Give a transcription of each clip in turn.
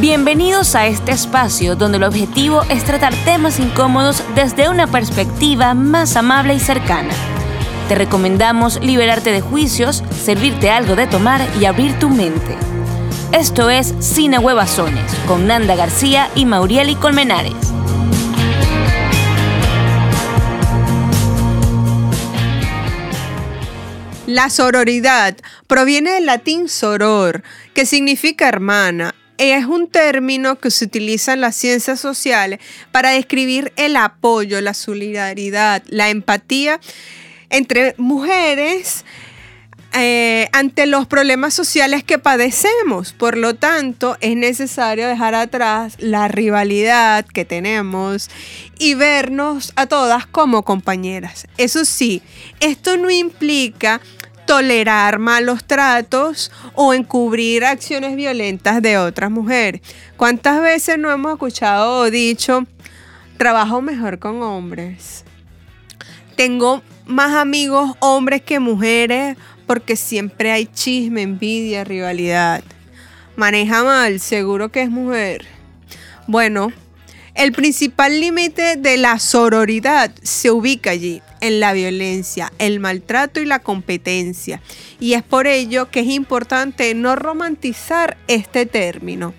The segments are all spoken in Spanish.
Bienvenidos a este espacio donde el objetivo es tratar temas incómodos desde una perspectiva más amable y cercana. Te recomendamos liberarte de juicios, servirte algo de tomar y abrir tu mente. Esto es Cine Huevazones con Nanda García y Maurieli Colmenares. La sororidad proviene del latín soror, que significa hermana. Es un término que se utiliza en las ciencias sociales para describir el apoyo, la solidaridad, la empatía entre mujeres eh, ante los problemas sociales que padecemos. Por lo tanto, es necesario dejar atrás la rivalidad que tenemos y vernos a todas como compañeras. Eso sí, esto no implica tolerar malos tratos o encubrir acciones violentas de otras mujeres. ¿Cuántas veces no hemos escuchado o dicho, trabajo mejor con hombres? Tengo más amigos hombres que mujeres porque siempre hay chisme, envidia, rivalidad. Maneja mal, seguro que es mujer. Bueno, el principal límite de la sororidad se ubica allí, en la violencia, el maltrato y la competencia. Y es por ello que es importante no romantizar este término.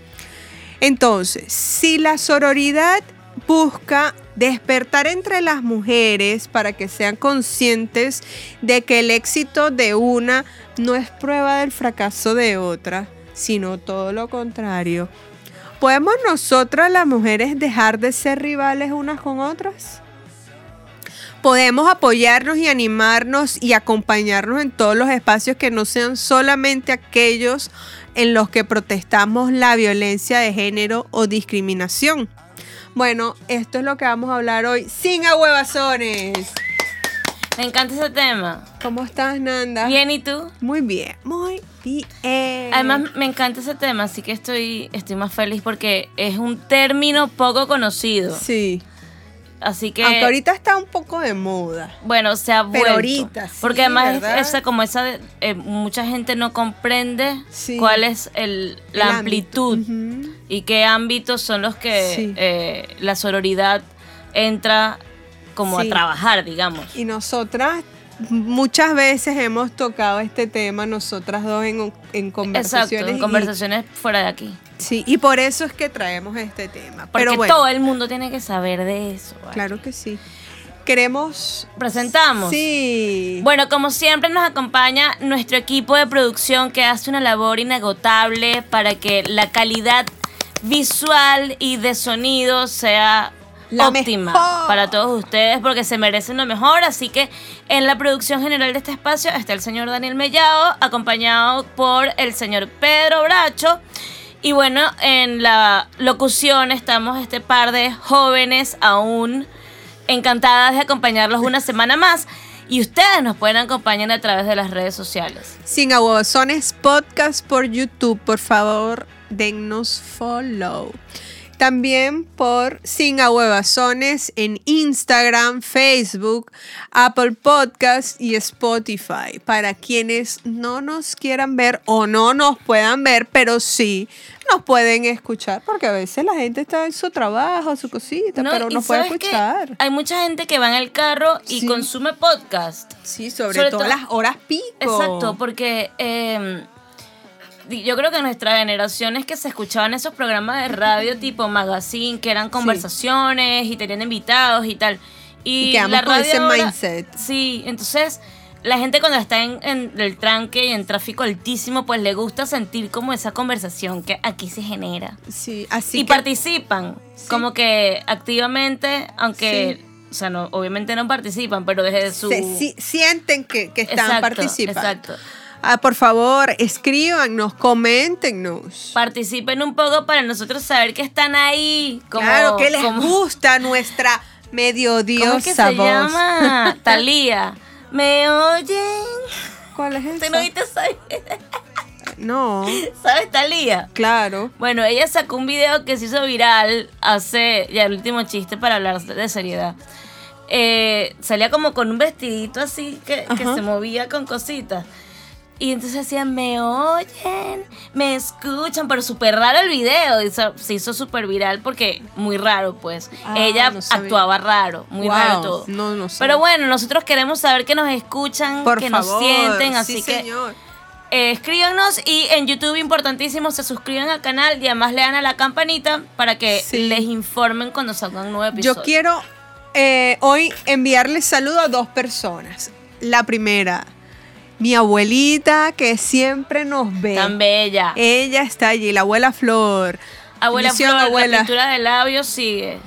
Entonces, si la sororidad busca despertar entre las mujeres para que sean conscientes de que el éxito de una no es prueba del fracaso de otra, sino todo lo contrario. ¿Podemos nosotras las mujeres dejar de ser rivales unas con otras? podemos apoyarnos y animarnos y acompañarnos en todos los espacios que no sean solamente aquellos en los que protestamos la violencia de género o discriminación. Bueno, esto es lo que vamos a hablar hoy sin ahuevazones. Me encanta ese tema. ¿Cómo estás, Nanda? Bien, ¿y tú? Muy bien, muy bien. Además, me encanta ese tema, así que estoy, estoy más feliz porque es un término poco conocido. Sí. Así que. Aunque ahorita está un poco de moda. Bueno, se ha vuelto. Pero ahorita, sí, Porque además, ¿verdad? esa, como esa. eh, mucha gente no comprende Sí. cuál es el, la El amplitud y qué ámbitos son los que Sí. eh, la sororidad entra como Sí. a trabajar, digamos. Y nosotras muchas veces hemos tocado este tema, nosotras dos en, en conversaciones. Exacto, en y- conversaciones fuera de aquí. sí, y por eso es que traemos este tema. Porque Pero bueno, todo el mundo tiene que saber de eso. ¿vale? claro que sí. Queremos... Presentamos. Sí. Bueno, como siempre nos acompaña nuestro equipo de producción que hace una labor inagotable para que la calidad visual y de sonido sea La óptima mejor. para todos ustedes porque se merecen lo mejor. Así que en la producción general de este espacio está el señor Daniel Mellado, acompañado por el señor Pedro Bracho. Y bueno, en la locución estamos este par de jóvenes aún encantadas de acompañarlos una semana más. Y ustedes nos pueden acompañar a través de las redes sociales. Sin aguasones podcast por YouTube, por favor, dennos follow. También por Sin Ahuevazones en Instagram, Facebook, Apple Podcast y Spotify. Para quienes no nos quieran ver o no nos puedan ver, pero sí nos pueden escuchar, porque a veces la gente está en su trabajo, su cosita, pero nos puede escuchar. Hay mucha gente que va en el carro y Sí. consume podcast. Sí, sobre, sobre todo todo- las horas pico. Exacto, porque eh, di- yo creo que nuestra generación es que se escuchaban esos programas de radio tipo magazine, que eran conversaciones y tenían invitados y tal. Y, Y quedamos la con ese ahora- mindset. Sí, entonces la gente cuando está en, en el tranque y en tráfico altísimo, pues le gusta sentir como esa conversación que aquí se genera. Sí, así y que participan, como que activamente, aunque, o sea, no, obviamente no participan, pero desde su... se- si- sienten que, que están Exacto, participando. exacto. Ah, por favor, escríbanos, coméntenos. Participen un poco para nosotros saber que están ahí. Como, claro, que les como- gusta nuestra medio ¿Cómo es diosa que se voz. llama? Talía. ¿Me oyen? ¿Cuál es ¿Te esa? no oíste esa- No, ¿Sabes Talía? claro. Bueno, ella sacó un video que se hizo viral hace, ya el último chiste para hablar de seriedad. Eh, salía como con un vestidito así que, se movía con cositas. Y entonces decían, me oyen, me escuchan, pero súper raro el video. y se- hizo súper viral porque muy raro, pues. Ah, Ella no actuaba raro, muy Wow, raro todo. no, no sé. Pero bueno, nosotros queremos saber que nos escuchan, Por que favor, nos sienten, así sí, que señor. eh, escríbanos y en YouTube importantísimo se suscriban al canal y además le dan a la campanita para que Sí. les informen cuando salgan un nuevo episodio. Yo quiero eh, hoy enviarles saludo a dos personas. La primera, mi abuelita que siempre nos ve. Tan bella. Ella está allí, la abuela Flor. abuela Flor, abuela. la pintura de labios sigue.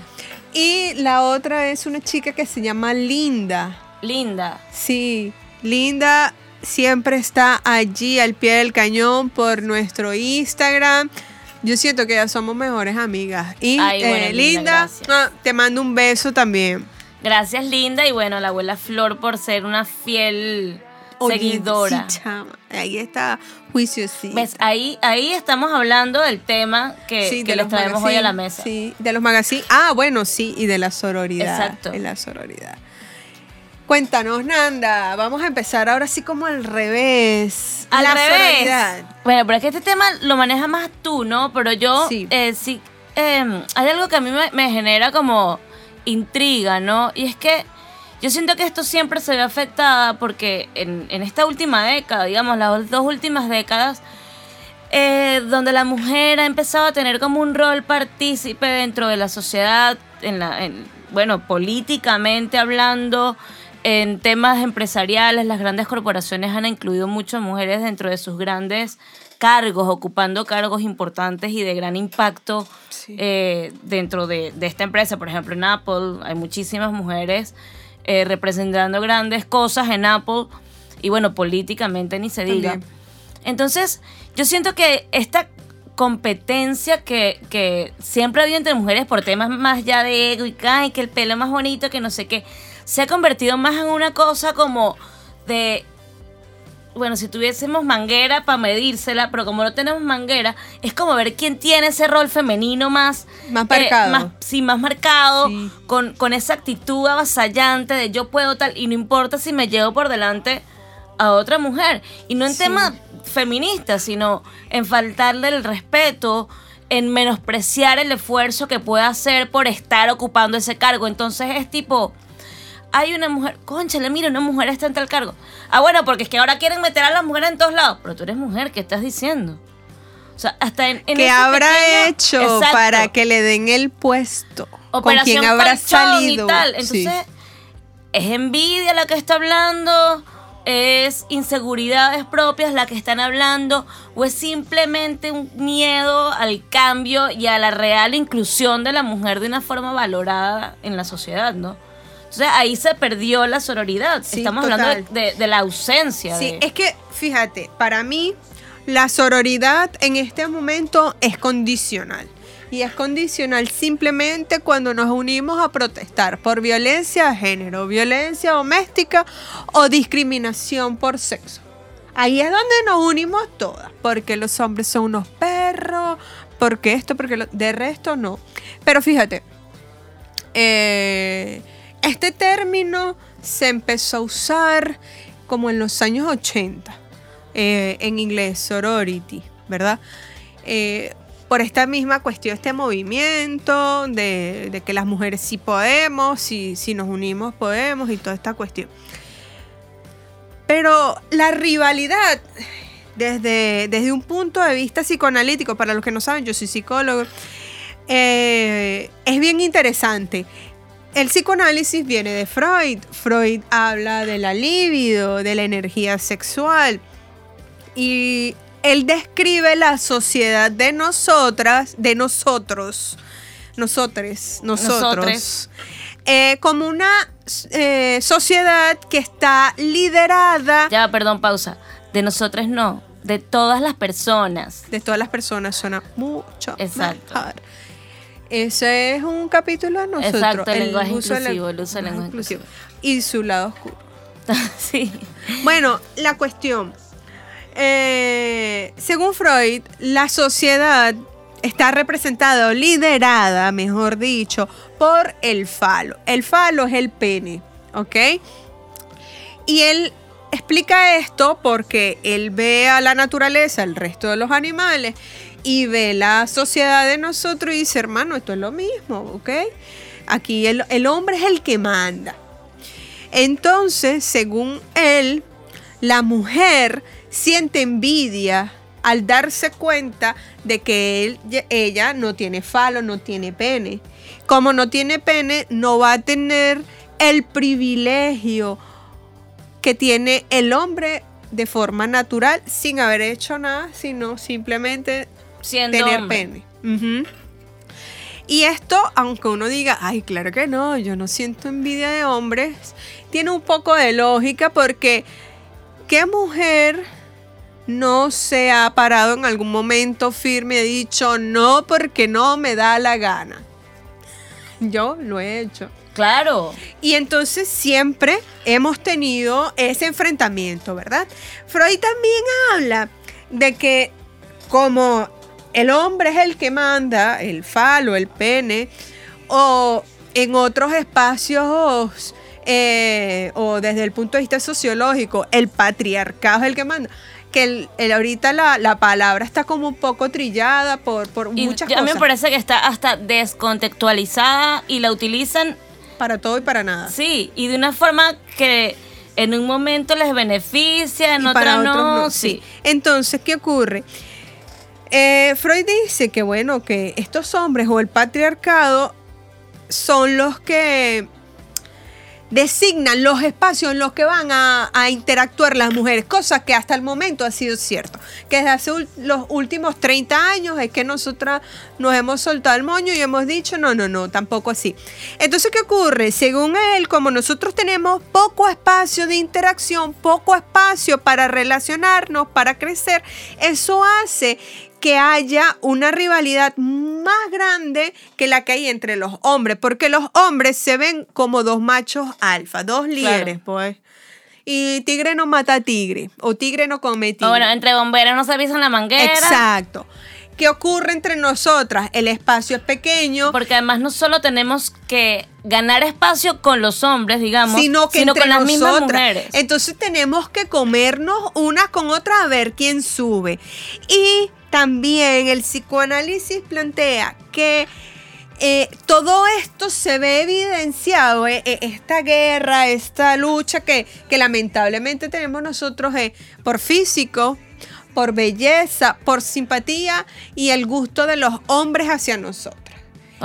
Y la otra es una chica que se llama Linda. Linda. Sí, Linda siempre está allí al pie del cañón por nuestro Instagram. Yo siento que ya somos mejores amigas. Y Ay, bueno, eh, Linda, Linda, ah, te mando un beso también. Gracias, Linda. Y bueno, la abuela Flor por ser una fiel seguidora. sí, chama, Ahí está juicio, sí. ¿Ves? Ahí, ahí estamos hablando del tema que, que les traemos hoy a la mesa. Sí, de los magazines. Ah, bueno, sí, y de la sororidad. Exacto. De la sororidad. Cuéntanos, Nanda. Vamos a empezar ahora sí como al revés. Al la revés. sororidad. Bueno, pero es que este tema lo manejas más tú, ¿no? Pero yo Sí. eh, sí, eh, hay algo que a mí me, me genera como intriga, ¿no? Y es que yo siento que esto siempre se ve afectada porque en, en esta última década, digamos, las dos últimas décadas, eh, donde la mujer ha empezado a tener como un rol partícipe dentro de la sociedad, en la, en- bueno, políticamente hablando, en temas empresariales, las grandes corporaciones han incluido mucho mujeres dentro de sus grandes cargos, ocupando cargos importantes y de gran impacto Sí. eh, dentro de, de esta empresa. Por ejemplo, en Apple hay muchísimas mujeres eh, representando grandes cosas en Apple y bueno, políticamente ni se diga. También. Entonces, yo siento que esta competencia que, que siempre ha habido entre mujeres por temas más ya de ego y que, el pelo es más bonito, que no sé qué, se ha convertido más en una cosa como de, bueno, si tuviésemos manguera para medírsela, pero como no tenemos manguera, es como ver quién tiene ese rol femenino más... Más marcado. más, sí, más marcado, Sí. con, con esa actitud avasallante de yo puedo tal, y no importa si me llevo por delante a otra mujer. Y no en Sí. temas feministas, sino en faltarle el respeto, en menospreciar el esfuerzo que puede hacer por estar ocupando ese cargo. Entonces es tipo, hay una mujer, conchale, mira, una mujer está en tal cargo. Ah, bueno, porque es que ahora quieren meter a las mujeres en todos lados. Pero tú eres mujer, ¿qué estás diciendo? O sea, hasta en, en ¿Qué habrá pequeño- hecho Exacto. para que le den el puesto? ¿Con Operación quién habrá salido? y tal. Sí. Entonces, es envidia la que está hablando, es inseguridades propias la que están hablando, o es simplemente un miedo al cambio y a la real inclusión de la mujer de una forma valorada en la sociedad, ¿no? Entonces ahí se perdió la sororidad. Sí, Estamos hablando de, total. de- de la ausencia. Sí, de- es que, fíjate, para mí la sororidad en este momento es condicional. Y es condicional simplemente cuando nos unimos a protestar por violencia de género, violencia doméstica o discriminación por sexo. Ahí es donde nos unimos todas, porque los hombres son unos perros, porque esto, porque lo, de resto no. Pero fíjate, eh, este término se empezó a usar como en los años 80, eh, en inglés, sorority, ¿verdad? Eh, por esta misma cuestión, este movimiento de, que las mujeres sí podemos, si, si nos unimos podemos y toda esta cuestión. Pero la rivalidad, desde, desde un punto de vista psicoanalítico, para los que no saben, yo soy psicólogo, eh, es bien interesante. El psicoanálisis viene de Freud. Freud habla de la libido, de la energía sexual. Y él describe la sociedad de nosotras, de nosotros, nosotres, nosotros, Nosotres. eh, como una eh, sociedad que está liderada Ya, perdón, pausa. De nosotras no, de todas las personas. de todas las personas, suena mucho Exacto. mejor. Ese es un capítulo de nosotros. Exacto, el lenguaje uso inclusivo, el uso del lenguaje inclusivo. Y su lado oscuro. sí. Bueno, la cuestión. eh, según Freud, la sociedad está representada o liderada, mejor dicho, por el falo. El falo es el pene, ¿ok? Y él explica esto porque él ve a la naturaleza, el resto de los animales, y ve la sociedad de nosotros y dice, hermano, esto es lo mismo, ¿ok? Aquí el, el hombre es el que manda. Entonces, según él, la mujer siente envidia al darse cuenta de que él, ella no tiene falo, no tiene pene. Como no tiene pene, no va a tener el privilegio que tiene el hombre de forma natural sin haber hecho nada, sino simplemente tener pene. Y esto, aunque uno diga, ay, claro que no, yo no siento envidia de hombres, tiene un poco de lógica porque ¿qué mujer no se ha parado en algún momento firme y ha dicho no porque no me da la gana? Yo lo he hecho. Claro. Y entonces siempre hemos tenido ese enfrentamiento, ¿verdad? Freud también habla de que como el hombre es el que manda, el falo, el pene, o en otros espacios, eh, o desde el punto de vista sociológico, el patriarcado es el que manda que el, ahorita la, palabra está como un poco trillada por, por muchas cosas. A mí me parece que está hasta descontextualizada y la utilizan para todo y para nada. Sí, y de una forma que en un momento les beneficia, en otra no. Sí. Entonces, ¿qué ocurre? Eh, Freud dice que bueno, que estos hombres o el patriarcado son los que designan los espacios en los que van a, interactuar las mujeres, cosa que hasta el momento ha sido cierto. Que desde hace los últimos 30 años es que nosotras nos hemos soltado el moño y hemos dicho, no, no, no, tampoco así. Entonces, ¿qué ocurre? Según él, como nosotros tenemos poco espacio de interacción, poco espacio para relacionarnos, para crecer, eso hace que haya una rivalidad más grande que la que hay entre los hombres, porque los hombres se ven como dos machos alfa, dos líderes, pues. Y tigre no mata a tigre, o tigre no come tigre. bueno, entre bomberos no se avisan la manguera. Exacto. ¿Qué ocurre entre nosotras? El espacio es pequeño. Porque además no solo tenemos que ganar espacio con los hombres, digamos, sino, que con las mismas mujeres. Entonces tenemos que comernos unas con otras a ver quién sube. Y también el psicoanálisis plantea que eh, todo esto se ve evidenciado, eh, eh, esta guerra, esta lucha que, lamentablemente tenemos nosotros por físico, por belleza, por simpatía y el gusto de los hombres hacia nosotras.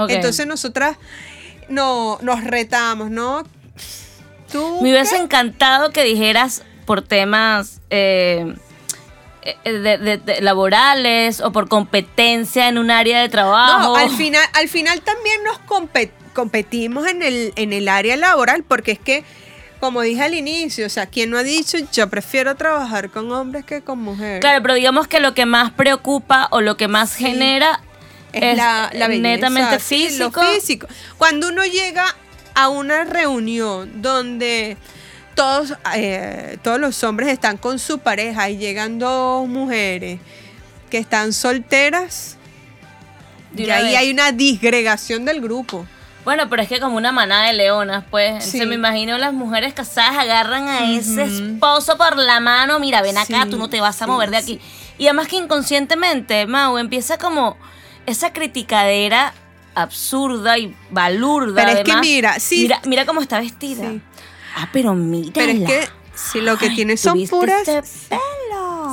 Entonces nosotras no, nos retamos, ¿no? Me hubiese encantado que dijeras por temas eh, de, laborales o por competencia en un área de trabajo. No, al final, al final también nos competimos en el, en el área laboral, porque es que, como dije al inicio, o sea, ¿quién no ha dicho yo prefiero trabajar con hombres que con mujeres? Claro, pero digamos que lo que más preocupa o lo que más genera es, la, netamente físico. físico. Cuando uno llega a una reunión donde todos, eh, todos los hombres están con su pareja y llegan dos mujeres que están solteras, y ahí hay una disgregación del grupo. Bueno, pero es que como una manada de leonas, pues. Se me imagino las mujeres casadas agarran a ese esposo por la mano. Mira, ven acá, tú no te vas a mover de aquí. Y además que inconscientemente, Mau, empieza como esa criticadera absurda y balurda. Pero es que mira, sí. Mira, mira cómo está vestida. Ah, pero mira. Pero es que si lo que tiene son puras.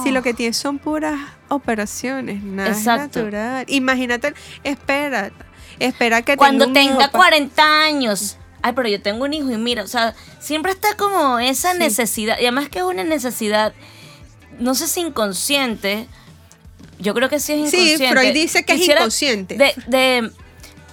Si lo que tiene son puras operaciones, nada es natural. Imagínate, espera, espera que Cuando tenga 40 años. Ay, pero yo tengo un hijo y mira, o sea, siempre está como esa necesidad. Y además que es una necesidad, no sé si inconsciente. Yo creo que sí es inconsciente. Sí, Freud dice que es inconsciente. de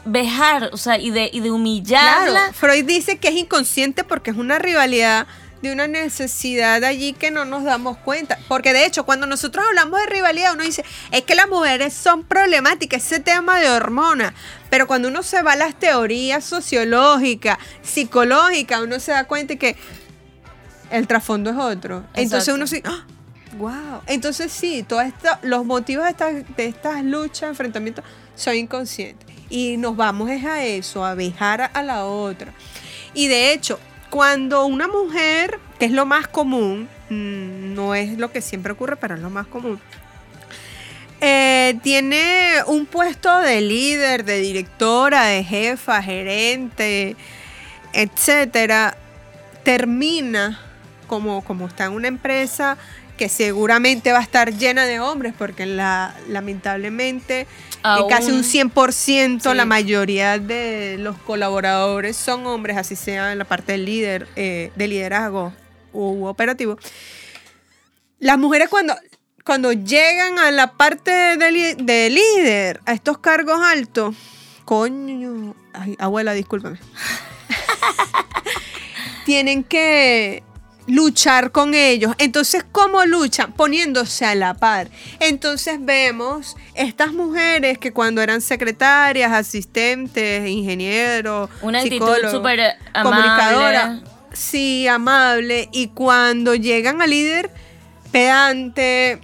vejar, o sea, y de, y de humillarla. Claro, Freud dice que es inconsciente porque es una rivalidad de una necesidad allí que no nos damos cuenta. Porque de hecho, cuando nosotros hablamos de rivalidad, uno dice, es que las mujeres son problemáticas, ese tema de hormonas. Pero cuando uno se va a las teorías sociológicas, psicológicas, uno se da cuenta que el trasfondo es otro. Entonces uno sí, wow. ¡ah! Entonces sí, todos los motivos de estas, de estas luchas, enfrentamientos, son inconscientes y nos vamos a eso, a dejar a la otra. Y de hecho, cuando una mujer, que es lo más común, Mm, No es lo que siempre ocurre, pero es lo más común. Eh, tiene un puesto de líder, de directora, de jefa, gerente, etcétera. Termina como, como está en una empresa que seguramente va a estar llena de hombres, porque la, lamentablemente eh, casi un Aún- 100% la Sí. mayoría de los colaboradores son hombres, así sea en la parte del líder, eh, de liderazgo u operativo. Las mujeres cuando, cuando llegan a la parte de, de líder, a estos cargos altos, coño, ay, abuela, discúlpame. Tienen que luchar con ellos. Entonces, ¿cómo luchan? Poniéndose a la par. Entonces vemos estas mujeres que cuando eran secretarias, asistentes, ingenieros, Una actitud súper amable. comunicadora, sí, amable, y cuando llegan a líder, pedante,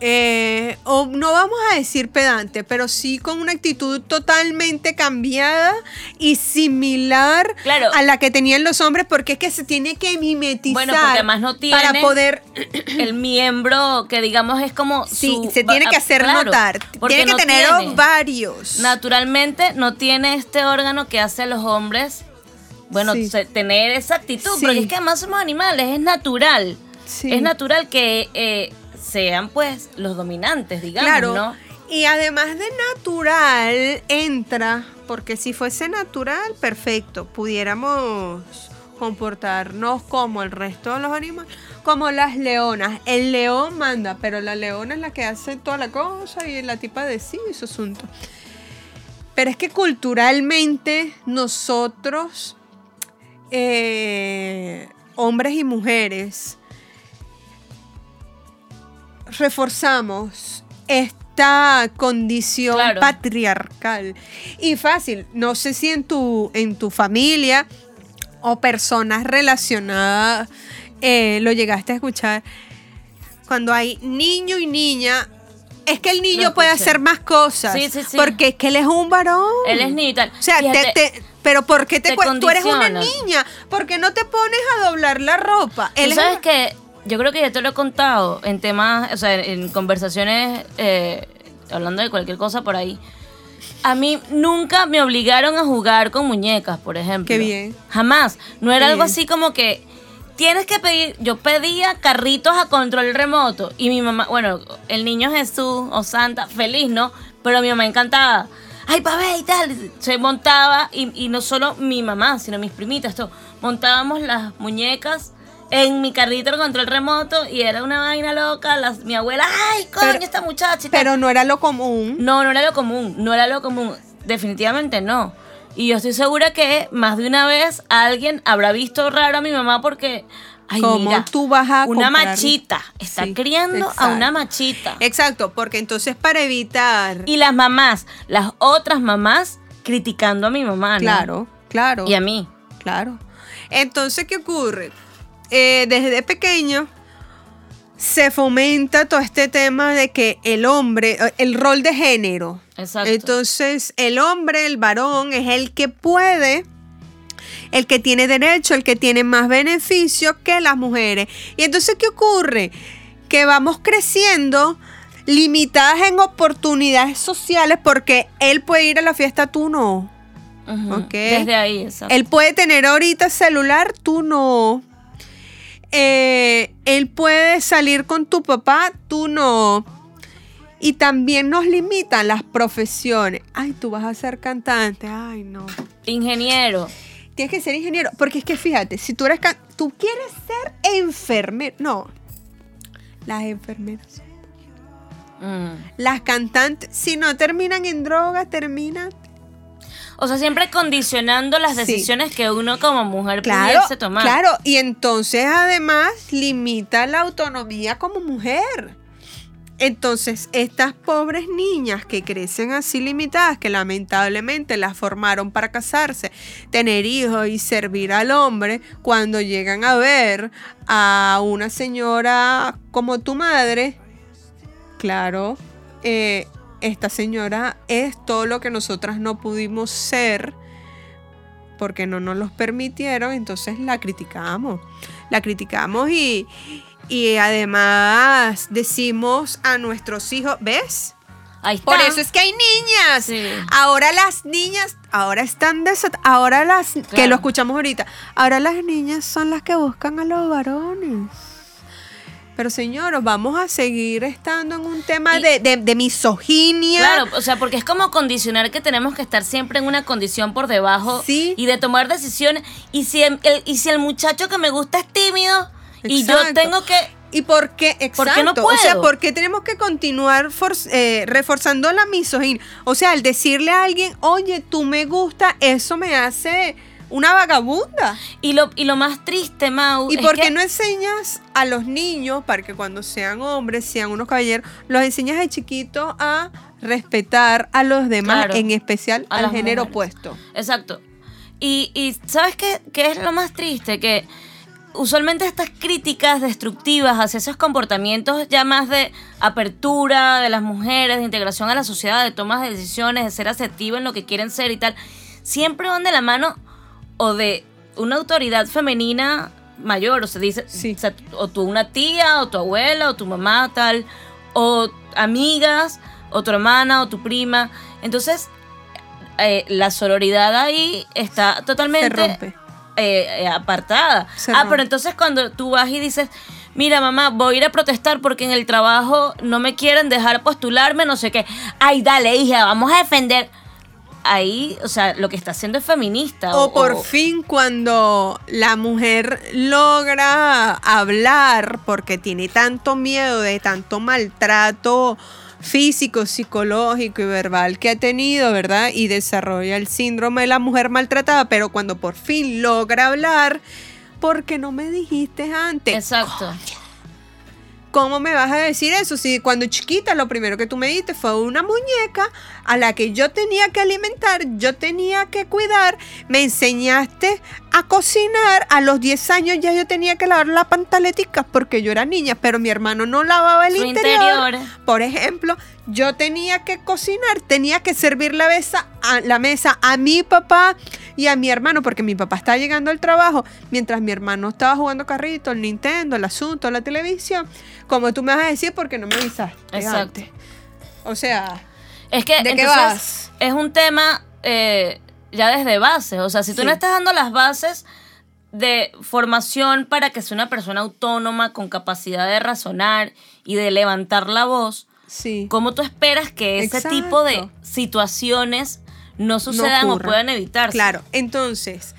eh, o no vamos a decir pedante, pero sí con una actitud totalmente cambiada y similar Claro. a la que tenían los hombres, porque es que se tiene que mimetizar Bueno, porque además no tiene para poder el miembro que digamos es como Sí, su- se tiene que hacer claro, notar. Tiene que no tener tiene. ovarios. Naturalmente no tiene este órgano que hace a los hombres, bueno, Sí. tener esa actitud, Sí. porque es que además somos animales, es natural. Sí. Es natural que eh, sean pues los dominantes, digamos, Claro. ¿no? Y además de natural, entra, porque si fuese natural, perfecto, pudiéramos comportarnos como el resto de los animales, como las leonas. El león manda, pero la leona es la que hace toda la cosa y la tipa de sí y su asunto. Pero es que culturalmente nosotros, eh, hombres y mujeres, reforzamos esta condición Claro. patriarcal. Y fácil, no sé si en tu, en tu familia o personas relacionadas eh, lo llegaste a escuchar. Cuando hay niño y niña, es que el niño puede hacer más cosas. Sí, sí, sí. Porque es que él es un varón. Él es niño y tal. O sea, te- Fíjate, te- pero ¿por qué te, Tú eres una niña. ¿Por qué no te pones a doblar la ropa? Tú Él es sabes un- que yo creo que ya te lo he contado en temas, o sea, en conversaciones, eh, hablando de cualquier cosa por ahí. A mí nunca me obligaron a jugar con muñecas, por ejemplo. Qué bien. Jamás. No era Qué algo bien. así como que tienes que pedir. Yo pedía carritos a control remoto y mi mamá, bueno, el niño Jesús o Santa, feliz, ¿no? Pero mi mamá encantaba. Ay, pa' ver y tal. Se montaba y, y no solo mi mamá, sino mis primitas, todo. Montábamos las muñecas en mi carrito con control remoto y era una vaina loca. Las, mi abuela, ay, coño, Pero- esta muchacha. Pero no era lo común. No, no era lo común, no era lo común, definitivamente no. Y yo estoy segura que más de una vez alguien habrá visto raro a mi mamá porque, ay, ¿Cómo mira, tú vas a una comprar? machita, está Sí, criando a una machita. Exacto, porque entonces para evitar. Y las mamás, las otras mamás criticando a mi mamá, ¿no? claro, claro. Y a mí. Claro. Entonces, ¿qué ocurre? Eh, desde pequeño se fomenta todo este tema de que el hombre, eh, el rol de género. Exacto. Entonces, el hombre, el varón, es el que puede, el que tiene derecho, el que tiene más beneficios que las mujeres. Y entonces, ¿qué ocurre? Que vamos creciendo limitadas en oportunidades sociales porque él puede ir a la fiesta, tú no. Ujú, Ok. Desde ahí, exacto. Él puede tener ahorita celular, tú no. Eh, él puede salir con tu papá, tú no. Y también nos limitan las profesiones. Ay, tú vas a ser cantante. Ay, no. Ingeniero. Tienes que ser ingeniero. Porque es que fíjate, si tú eres can- tú quieres ser enfermero. No. Las enfermeras. Mm. Las cantantes, si no terminan en drogas, terminan O sea, siempre condicionando las Sí. decisiones que uno como mujer Claro, pudiese tomar. claro, y entonces además limita la autonomía como mujer. Entonces, estas pobres niñas que crecen así limitadas, que lamentablemente las formaron para casarse, tener hijos y servir al hombre, cuando llegan a ver a una señora como tu madre, claro, eh, esta señora es todo lo que nosotras no pudimos ser porque no nos los permitieron, entonces la criticamos. la criticamos y, y además decimos a nuestros hijos, ¿ves? Ahí está. Por eso es que hay niñas. Sí. Ahora las niñas, ahora están desat ahora las que lo escuchamos ahorita. Ahora las niñas son las que buscan a los varones. Pero señores, vamos a seguir estando en un tema Y- de, de- de misoginia. Claro, o sea, porque es como condicionar que tenemos que estar siempre en una condición por debajo Sí. y de tomar decisiones. Y si el, el- y si el muchacho que me gusta es tímido y yo tengo que... ¿Y por qué? Exacto. ¿Por qué no O sea, puedo? ¿por qué tenemos que continuar for- eh, reforzando la misoginia? O sea, al decirle a alguien, oye, tú me gusta, eso me hace una vagabunda. Y lo, y lo más triste, Mau, ¿Y es por que- qué no enseñas a los niños, para que cuando sean hombres, sean unos caballeros, los enseñas de chiquitos a respetar a los demás, Claro. en especial al género mujeres. opuesto? Exacto. Y, y ¿sabes qué, qué es lo más triste? Que usualmente estas críticas destructivas hacia esos comportamientos ya más de apertura de las mujeres, de integración a la sociedad, de tomas de decisiones, de ser asertiva en lo que quieren ser y tal, siempre van de la mano o de una autoridad femenina mayor, o se dice, Sí. o, sea, o tu una tía, o tu abuela, o tu mamá, tal, o amigas, o tu hermana, o tu prima. Entonces, eh, la sororidad ahí está Se totalmente rompe. eh, eh, apartada. Se ah, rompe. pero entonces cuando tú vas y dices, mira mamá, voy a ir a protestar porque en el trabajo no me quieren dejar postularme, no sé qué. Ay, dale, hija, vamos a defender. Ahí, o sea, lo que está haciendo es feminista. O por fin cuando la mujer logra hablar porque tiene tanto miedo de tanto maltrato físico, psicológico y verbal que ha tenido, ¿verdad? Y desarrolla el síndrome de la mujer maltratada, pero cuando por fin logra hablar, ¿por qué no me dijiste antes? Exacto. ¿Cómo me vas a decir eso? Si cuando chiquita lo primero que tú me diste fue una muñeca a la que yo tenía que alimentar, yo tenía que cuidar, me enseñaste a cocinar, a los 10 años ya yo tenía que lavar las pantaleticas porque yo era niña, pero mi hermano no lavaba el interior. interior. Por ejemplo, yo tenía que cocinar, tenía que servir la mesa, a, la mesa a mi papá y a mi hermano, porque mi papá estaba llegando al trabajo, mientras mi hermano estaba jugando carrito, el Nintendo, el asunto, la televisión. Como tú me vas a decir, porque no me avisaste Exacto. antes. O sea, Es que ¿De qué entonces, vas? es un tema eh, ya desde bases. O sea, si tú Sí. no estás dando las bases de formación para que sea una persona autónoma, con capacidad de razonar y de levantar la voz, sí. ¿cómo tú esperas que ese Exacto. tipo de situaciones no sucedan o puedan evitarse? Claro, entonces,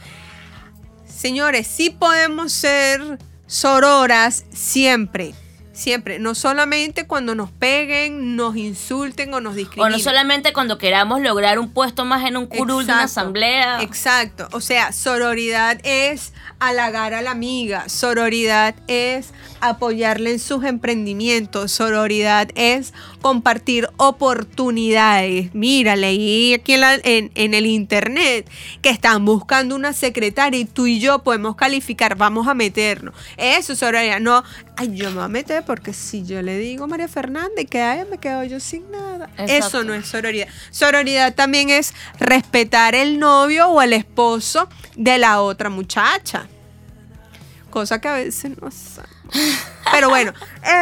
señores, sí podemos ser sororas siempre. Siempre, no solamente cuando nos peguen, nos insulten o nos O discriminen. no solamente cuando queramos lograr un puesto más en un curul de una Exacto, asamblea. Exacto. O sea, sororidad es halagar a la amiga. Sororidad es apoyarle en sus emprendimientos. Sororidad es compartir oportunidades. Mira, leí aquí en, la- en- en el internet que están buscando una secretaria y tú y yo podemos calificar. Vamos a meternos. Eso es sororidad. No, ay, yo me voy a meter porque si yo le digo a María Fernández que ay, me quedo yo sin nada. Exacto. Eso no es sororidad. Sororidad también es respetar el novio o el esposo de la otra muchacha. Cosa que a veces no hacemos. Pero bueno,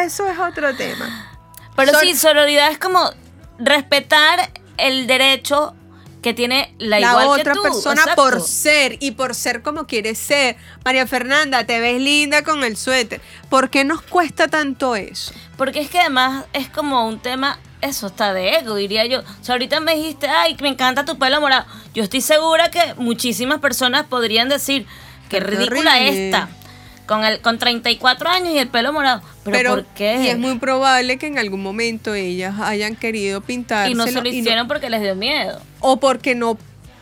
eso es otro tema. Pero sí, sororidad es como respetar el derecho que tiene la, La, igual otra que tú. persona exacto. por ser y por ser como quiere ser. María Fernanda, te ves linda con el suéter. ¿Por qué nos cuesta tanto eso? Porque es que además es como un tema, eso está de ego, diría yo. O sea, ahorita me dijiste, ay, me encanta tu pelo morado. Yo estoy segura que muchísimas personas podrían decir, qué Qué ridícula horrible. esta. Con, el, con 34 años y el pelo morado. ¿Pero, por qué? Y es muy probable que en algún momento ellas hayan querido pintárselo Y no se lo hicieron porque les dio miedo. o porque no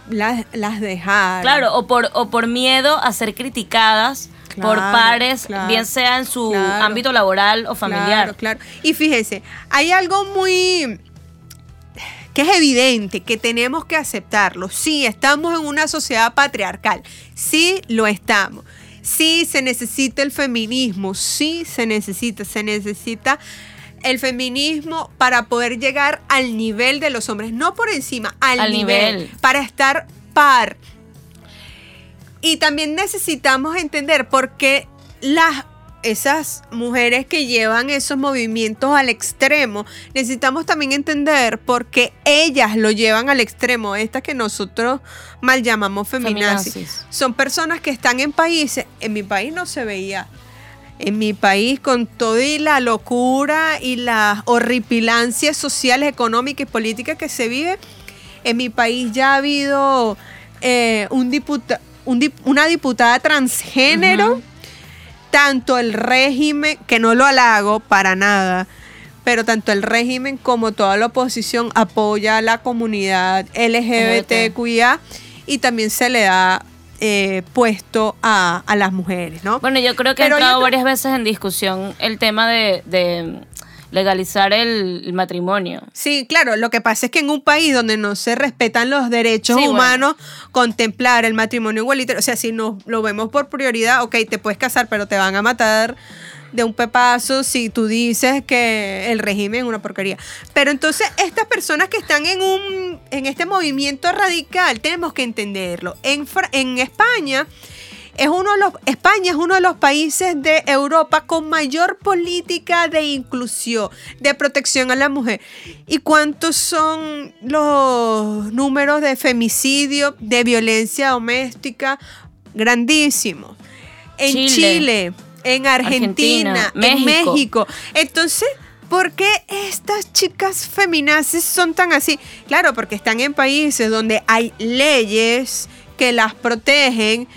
las, las dejaron. Claro, o por, o por miedo a ser criticadas por pares, claro, bien sea en su claro. ámbito laboral o familiar. Claro, claro. Y fíjese, hay algo muy que es evidente que tenemos que aceptarlo. Sí, estamos en una sociedad patriarcal. Sí, lo estamos. Sí, se necesita el feminismo. Sí, se necesita. Se necesita el feminismo para poder llegar al nivel de los hombres. No por encima, al, Al nivel, nivel. Para estar par. Y también necesitamos entender por qué las esas mujeres que llevan esos movimientos al extremo, necesitamos también entender por qué ellas lo llevan al extremo, estas que nosotros mal llamamos feminazis. Feminazis. Son personas que están en países, en mi país no se veía. En mi país, con toda la locura y las horripilancias sociales, económicas y políticas que se vive, en mi país ya ha habido eh, un diputa- un dip- una diputada transgénero, tanto el régimen, que no lo halago para nada, pero tanto el régimen como toda la oposición apoya a la comunidad LGBTQIA y también se le da eh, puesto a, a las mujeres, ¿no? Bueno, yo creo que ha entrado varias veces en discusión el tema de, de legalizar el, el matrimonio. Sí, claro, lo que pasa es que en un país donde no se respetan los derechos Sí, bueno. humanos, contemplar el matrimonio igualitario, o sea, si no lo vemos por prioridad, ok, te puedes casar, pero te van a matar de un pepazo si tú dices que el régimen es una porquería. Pero entonces estas personas que están en un en este movimiento radical, tenemos que entenderlo. En, en España es uno de los, España es uno de los países de Europa con mayor política de inclusión, de protección a la mujer. ¿Y cuántos son los números de femicidio, de violencia doméstica? Grandísimos. En Chile. Chile, en Argentina, Argentina, en México. México. Entonces, ¿por qué estas chicas feminazis son tan así? Claro, porque están en países donde hay leyes que las protegen,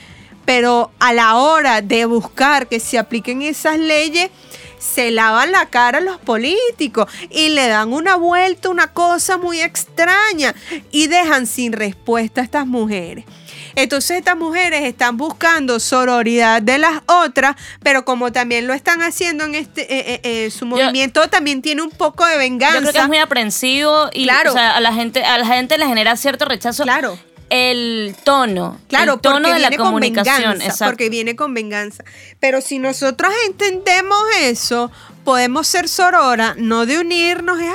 pero a la hora de buscar que se apliquen esas leyes, se lavan la cara a los políticos y le dan una vuelta, una cosa muy extraña y dejan sin respuesta a estas mujeres. Entonces estas mujeres están buscando sororidad de las otras, pero como también lo están haciendo en este, eh, eh, eh, su movimiento también tiene un poco de venganza. Yo creo que es muy aprensivo y Claro. o sea, a la gente a la gente le genera cierto rechazo. Claro. El tono, Claro, el tono porque de la viene con comunicación, venganza, exacto. porque viene con venganza. Pero si nosotros entendemos eso, podemos ser sorora, no de unirnos, ah,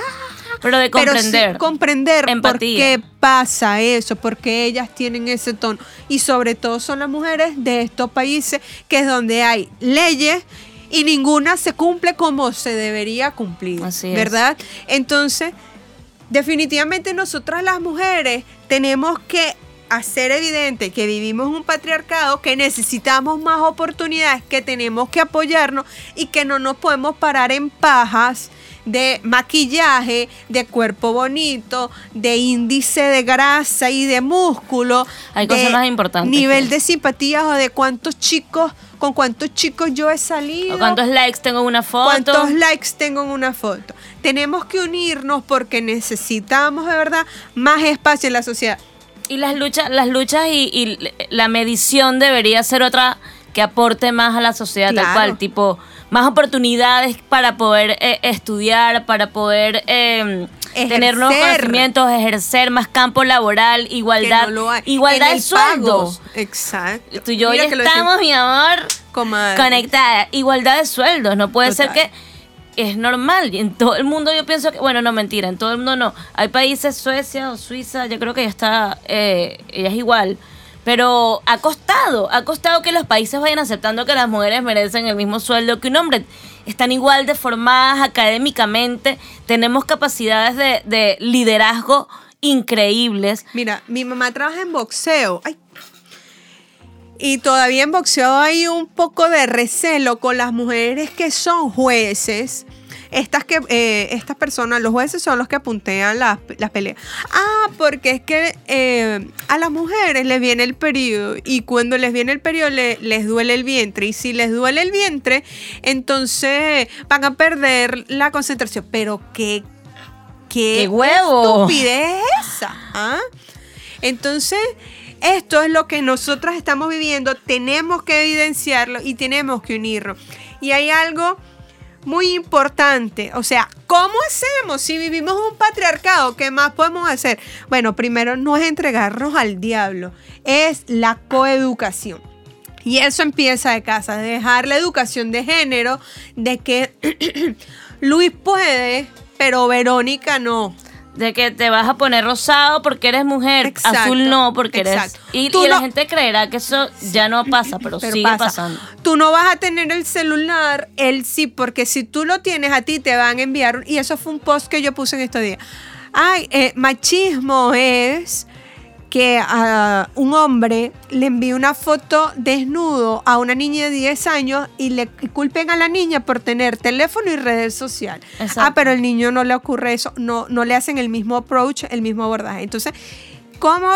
pero de pero sí comprender. comprender por qué pasa eso, porque ellas tienen ese tono. Y sobre todo son las mujeres de estos países que es donde hay leyes y ninguna se cumple como se debería cumplir, Así es. ¿verdad? Entonces, definitivamente nosotras las mujeres tenemos que hacer evidente que vivimos en un patriarcado, que necesitamos más oportunidades, que tenemos que apoyarnos y que no nos podemos parar en pajas de maquillaje, de cuerpo bonito, de índice de grasa y de músculo. Hay de cosas más importantes Nivel de simpatía o de cuántos chicos, con cuántos chicos yo he salido. O ¿Cuántos likes tengo en una foto? ¿Cuántos likes tengo en una foto? Tenemos que unirnos porque necesitamos de verdad más espacio en la sociedad. Y las luchas, las luchas y, y la medición debería ser otra que aporte más a la sociedad Claro. tal cual, tipo más oportunidades para poder eh, estudiar, para poder eh, tener nuevos conocimientos, ejercer más campo laboral, igualdad, no igualdad En de el sueldo. Exacto. Tú y yo Mira lo estamos, mi amor, Comadre. conectadas. Igualdad de sueldos. No puede ser que es normal. Y en todo el mundo yo pienso que, bueno, no mentira, en todo el mundo no. Hay países, Suecia o Suiza, yo creo que ya está, eh, ella es igual. Pero ha costado, ha costado que los países vayan aceptando que las mujeres merecen el mismo sueldo que un hombre. Están igual de formadas académicamente, tenemos capacidades de, de liderazgo increíbles. Mira, mi mamá trabaja en boxeo. Ay. Y todavía en boxeo hay un poco de recelo con las mujeres que son jueces. Estas que eh, estas personas, los jueces son los que puntean las, las peleas. Ah, porque es que eh, a las mujeres les viene el periodo y cuando les viene el periodo le- les duele el vientre. Y si les duele el vientre, entonces van a perder la concentración. Pero qué ¿Qué, ¡Qué huevo! estupidez es esa? ¿ah? Entonces, esto es lo que nosotras estamos viviendo. Tenemos que evidenciarlo y tenemos que unirnos. Y hay algo muy importante. O sea, ¿cómo hacemos si vivimos un patriarcado? ¿Qué más podemos hacer? Bueno, primero no es entregarnos al diablo, es la coeducación. Y eso empieza de casa, dejar la educación de género, de que Luis puede, pero Verónica no. De que te vas a poner rosado porque eres mujer, Exacto, azul no porque exacto. eres... Y, Tú y la gente creerá que eso ya no pasa, pero, Pero sigue pasa. pasando. Tú no vas a tener el celular, él sí, porque si tú lo tienes a ti te van a enviar, y eso fue un post que yo puse en estos días. Ay, eh, machismo es que a un hombre le envíe una foto desnudo a una niña de 10 años y le culpen a la niña por tener teléfono y redes sociales. Exacto. Ah, pero al niño no le ocurre eso, no, no le hacen el mismo approach, el mismo abordaje. Entonces, ¿cómo,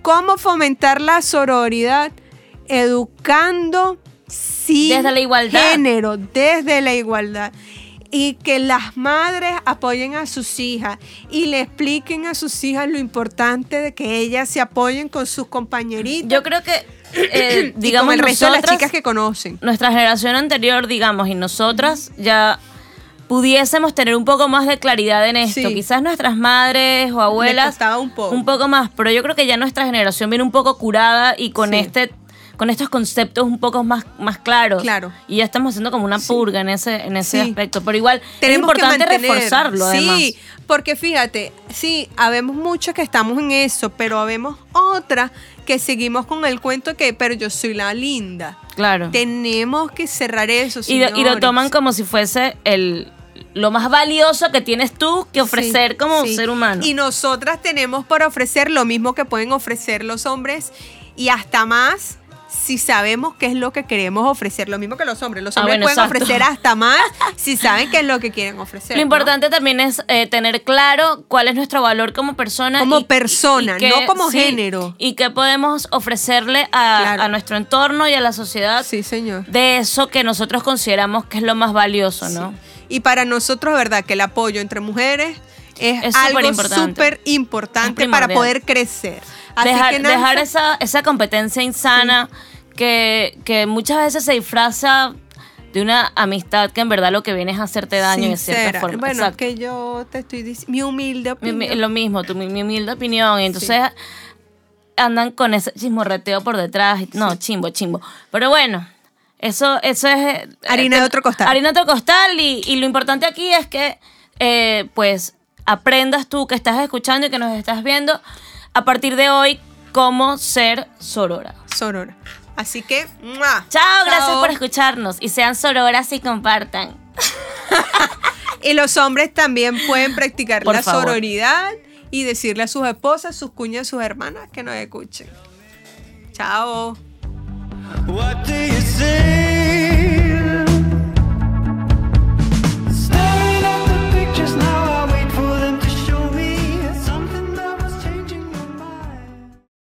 cómo fomentar la sororidad? Educando sin Desde la igualdad. género, desde la igualdad. Y que las madres apoyen a sus hijas y le expliquen a sus hijas lo importante de que ellas se apoyen con sus compañeritas. Yo creo que, eh, y con digamos, el resto de las chicas que conocen. nuestra generación anterior, digamos, y nosotras ya pudiésemos tener un poco más de claridad en esto. Sí. Quizás nuestras madres o abuelas costaba un poco. más, pero yo creo que ya nuestra generación viene un poco curada y con Sí. este con estos conceptos un poco más, más claros. Claro. Y ya estamos haciendo como una purga en ese, en ese Sí. aspecto. Pero igual Tenemos es importante que reforzarlo, además. Sí, porque fíjate, sí, habemos muchas que estamos en eso, pero habemos otras que seguimos con el cuento que, pero yo soy la linda. Claro. Tenemos que cerrar eso. Y, lo- y lo señores. toman como si fuese el lo más valioso que tienes tú que ofrecer Sí, como sí. ser humano. Y nosotras tenemos por ofrecer lo mismo que pueden ofrecer los hombres y hasta más si sabemos qué es lo que queremos ofrecer. Lo mismo que los hombres. Los Ah, hombres bueno, pueden exacto. ofrecer hasta más si saben qué es lo que quieren ofrecer. Lo ¿no? importante también es eh, tener claro cuál es nuestro valor como persona. Como persona, no como sí, género. Y qué podemos ofrecerle a, Claro. a nuestro entorno y a la sociedad Sí, señor. de eso que nosotros consideramos que es lo más valioso, ¿no? Y para nosotros, ¿verdad? Que el apoyo entre mujeres es, Es algo súper importante para poder crecer. Así dejar, que Nancy, dejar esa, esa competencia insana que, que muchas veces se disfraza de una amistad que en verdad lo que viene es hacerte daño de cierta forma. Bueno, Exacto. que yo te estoy diciendo mi humilde Mi- opinión. mi- lo mismo, tu, mi, mi humilde opinión. Y entonces andan con ese chismorreteo por detrás. No, chimbo, chimbo. Pero bueno, eso, eso es... eh, Harina eh, de otro costal. Harina de otro costal. Y, y lo importante aquí es que, eh, pues, aprendas tú que estás escuchando y que nos estás viendo a partir de hoy cómo ser sorora. Sorora. Así que, ¡mua! Chao, gracias por escucharnos. Y sean sororas y compartan. Y los hombres también pueden practicar Por la favor. sororidad y decirle a sus esposas, sus cuñas, sus hermanas que nos escuchen. Chao. What do you